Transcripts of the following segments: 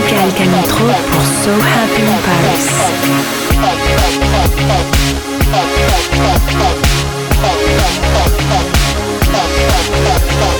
Michael Canitro pour So Happy in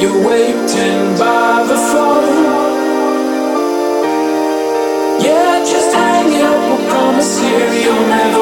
You're waiting by the phone. Yeah, just hang up. We promise, here you'll never.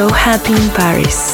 So Happy in Paris.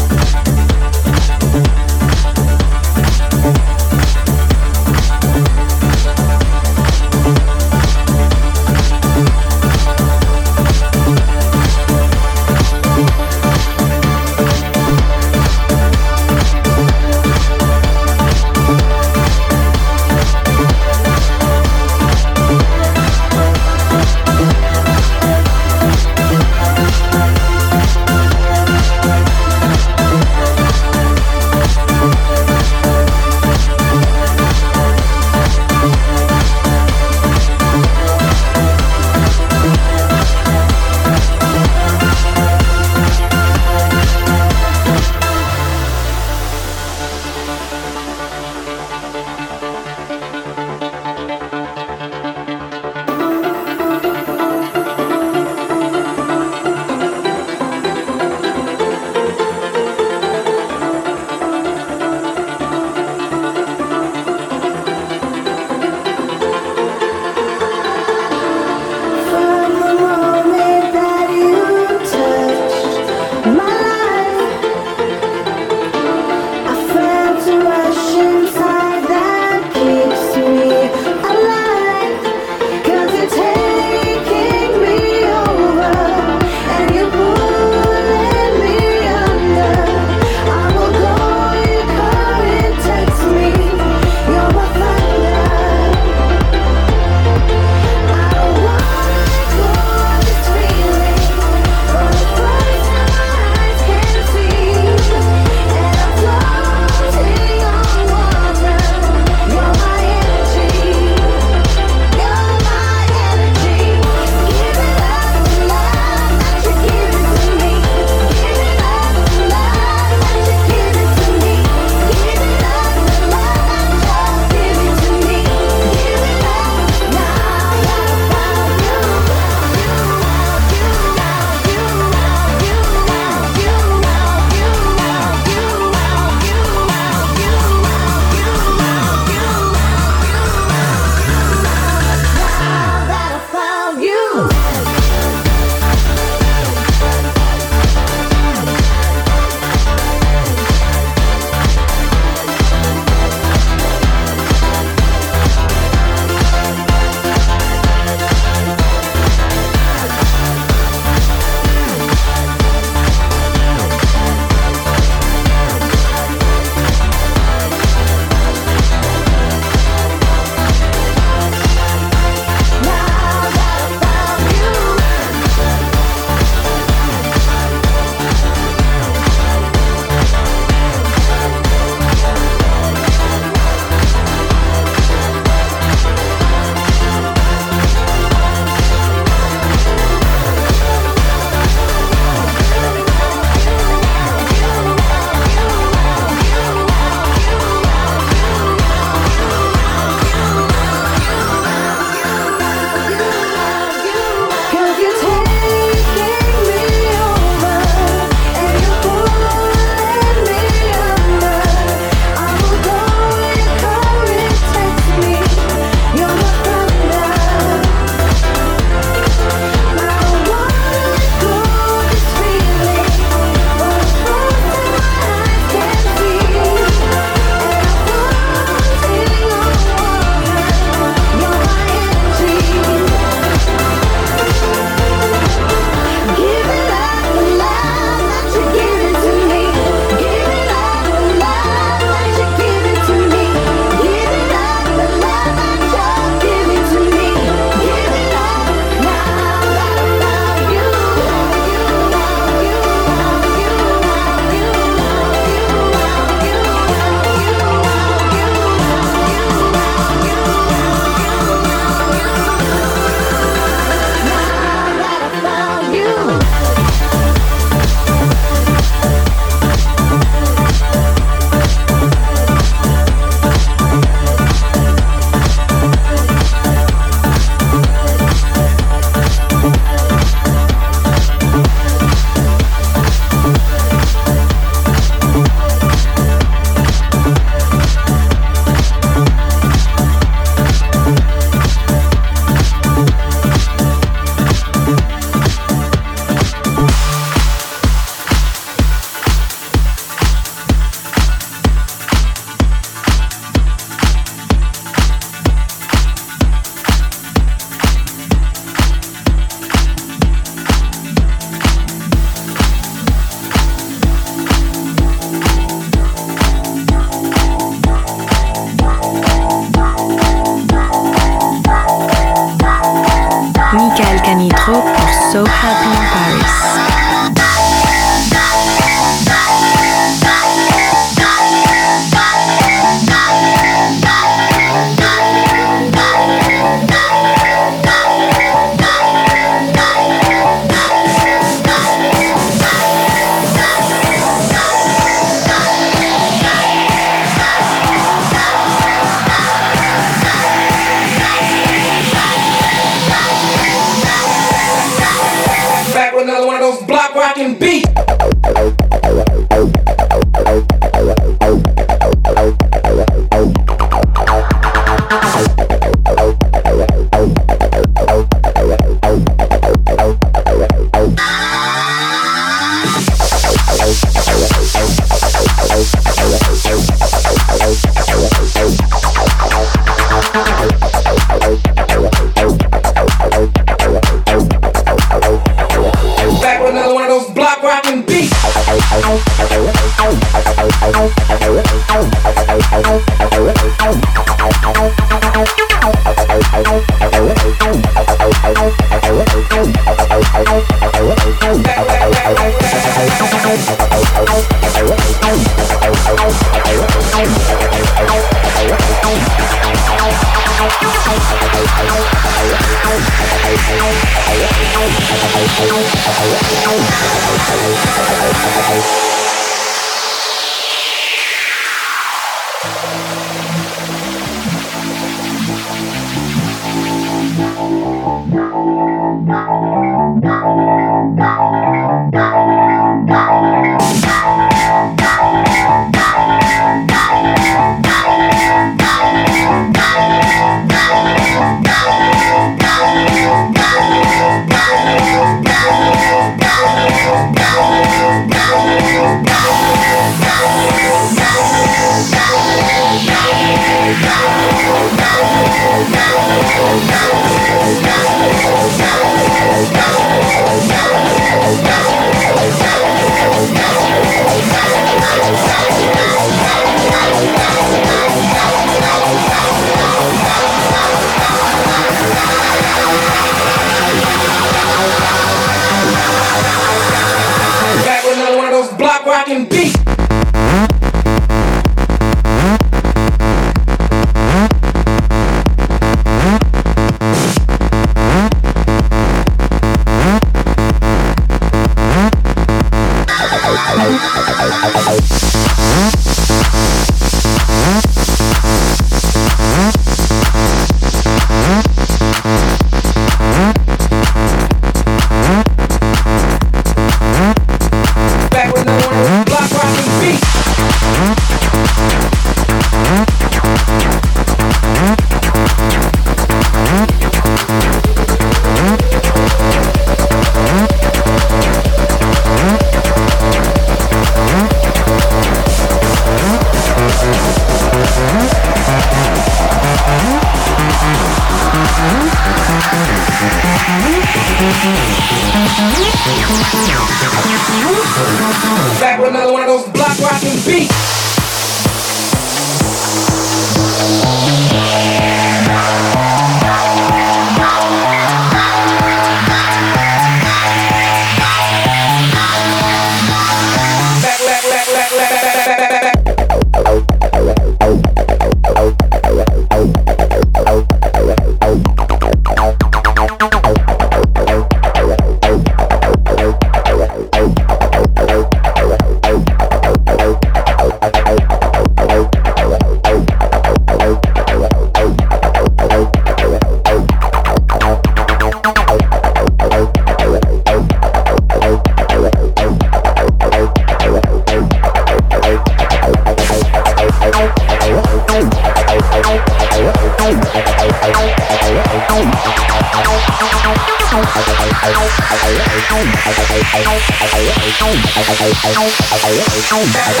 Música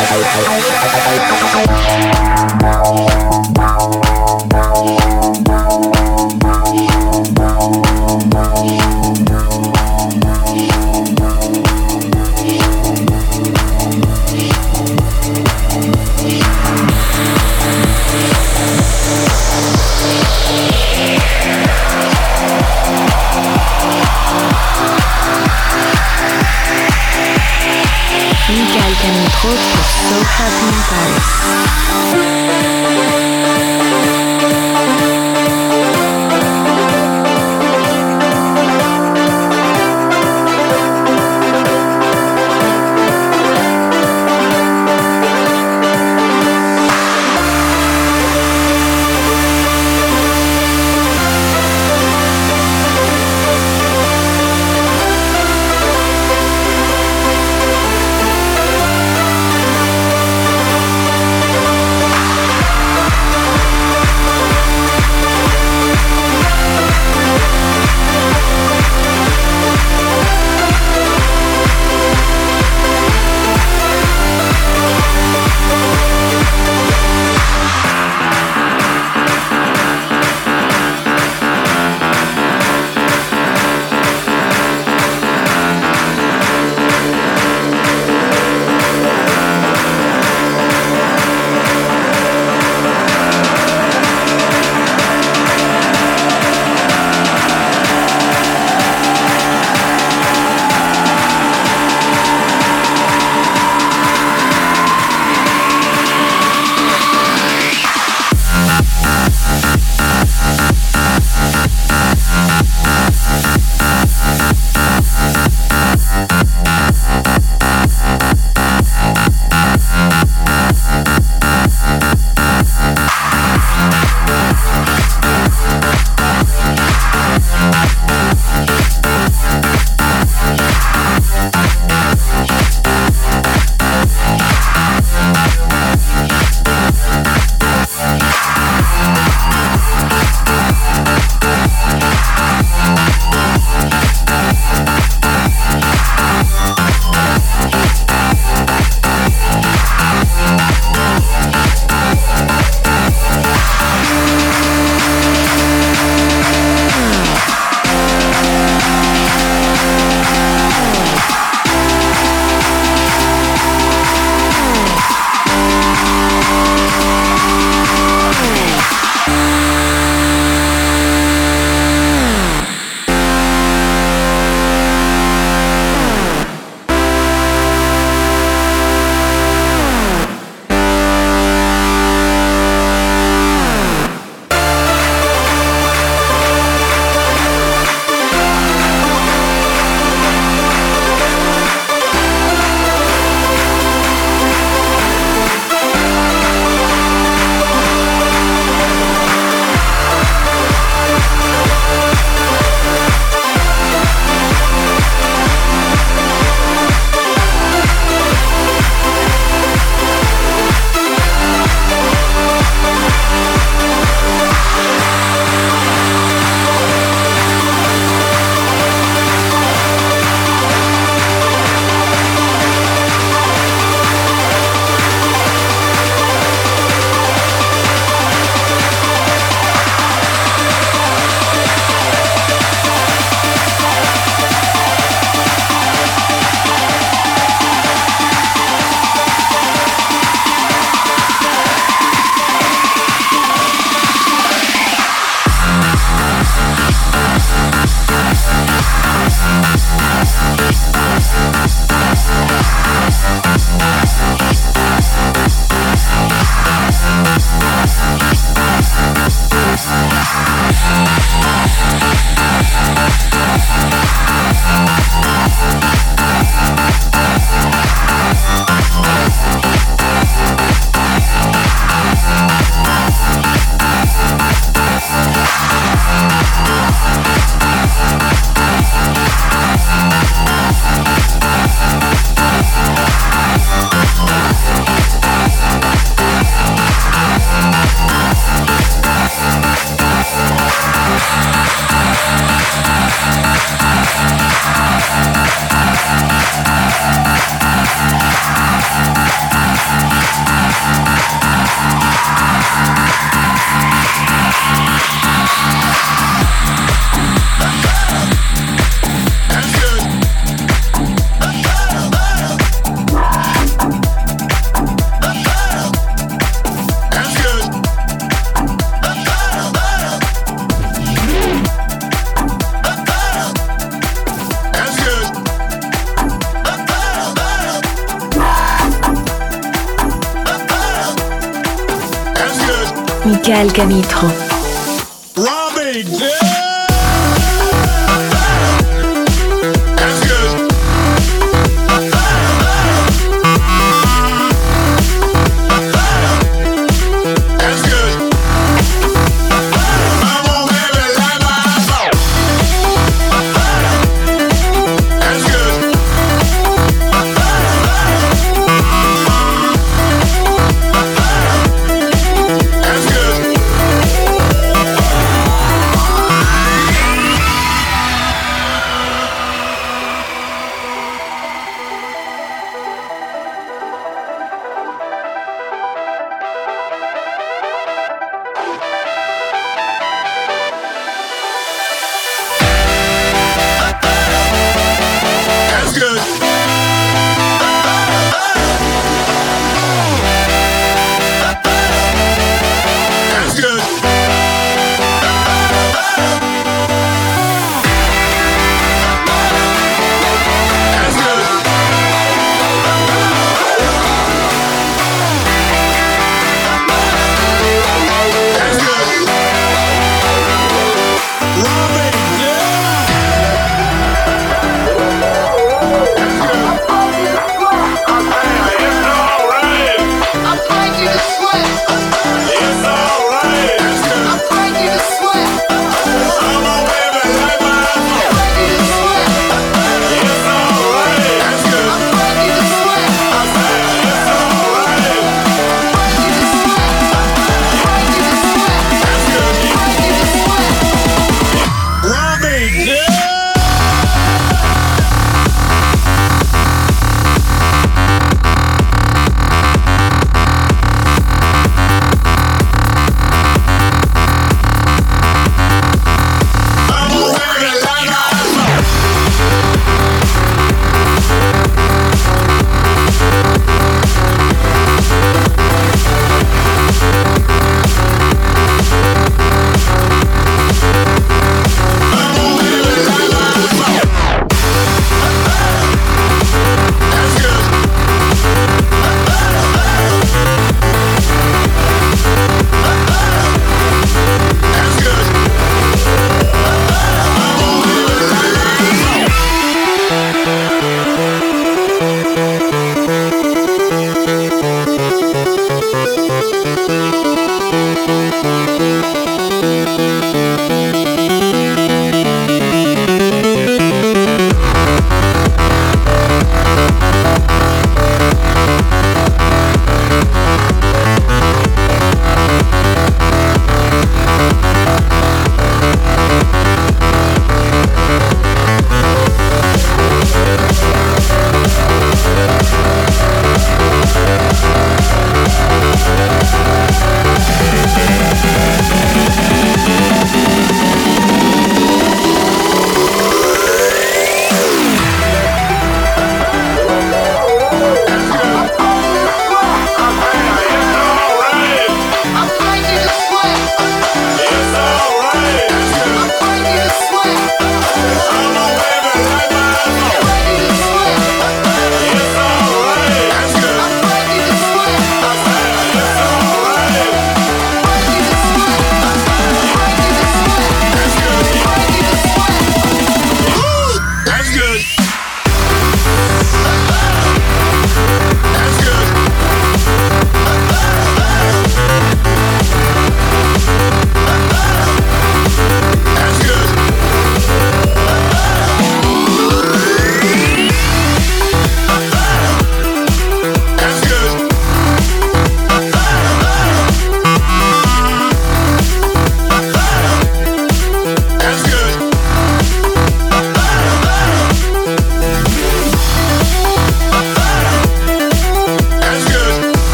Michael Canitro.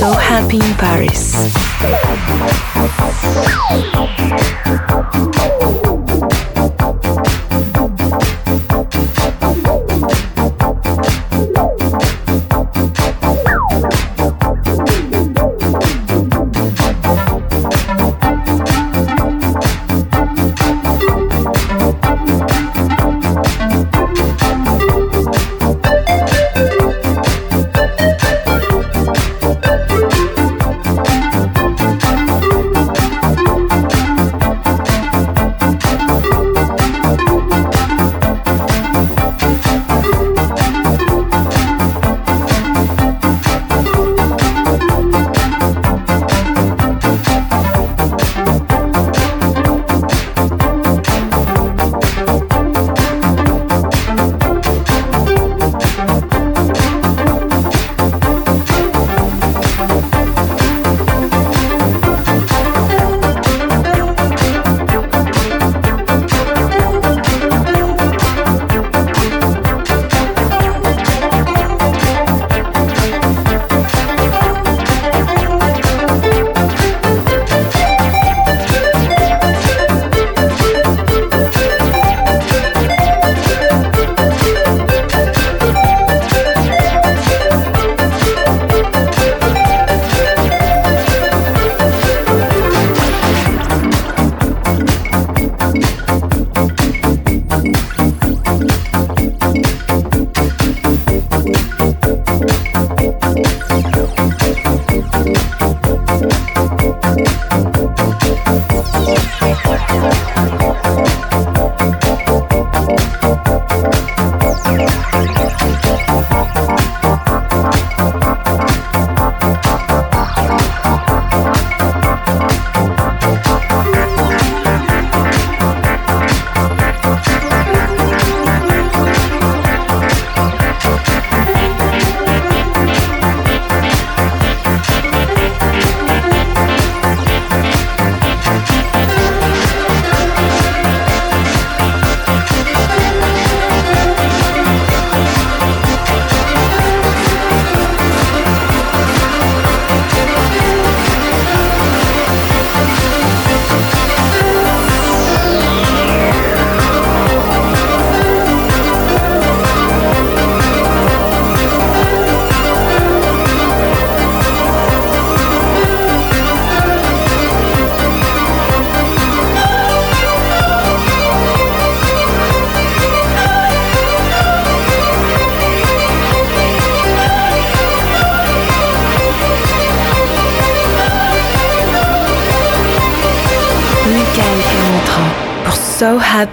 So Happy in Paris.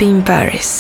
In Paris.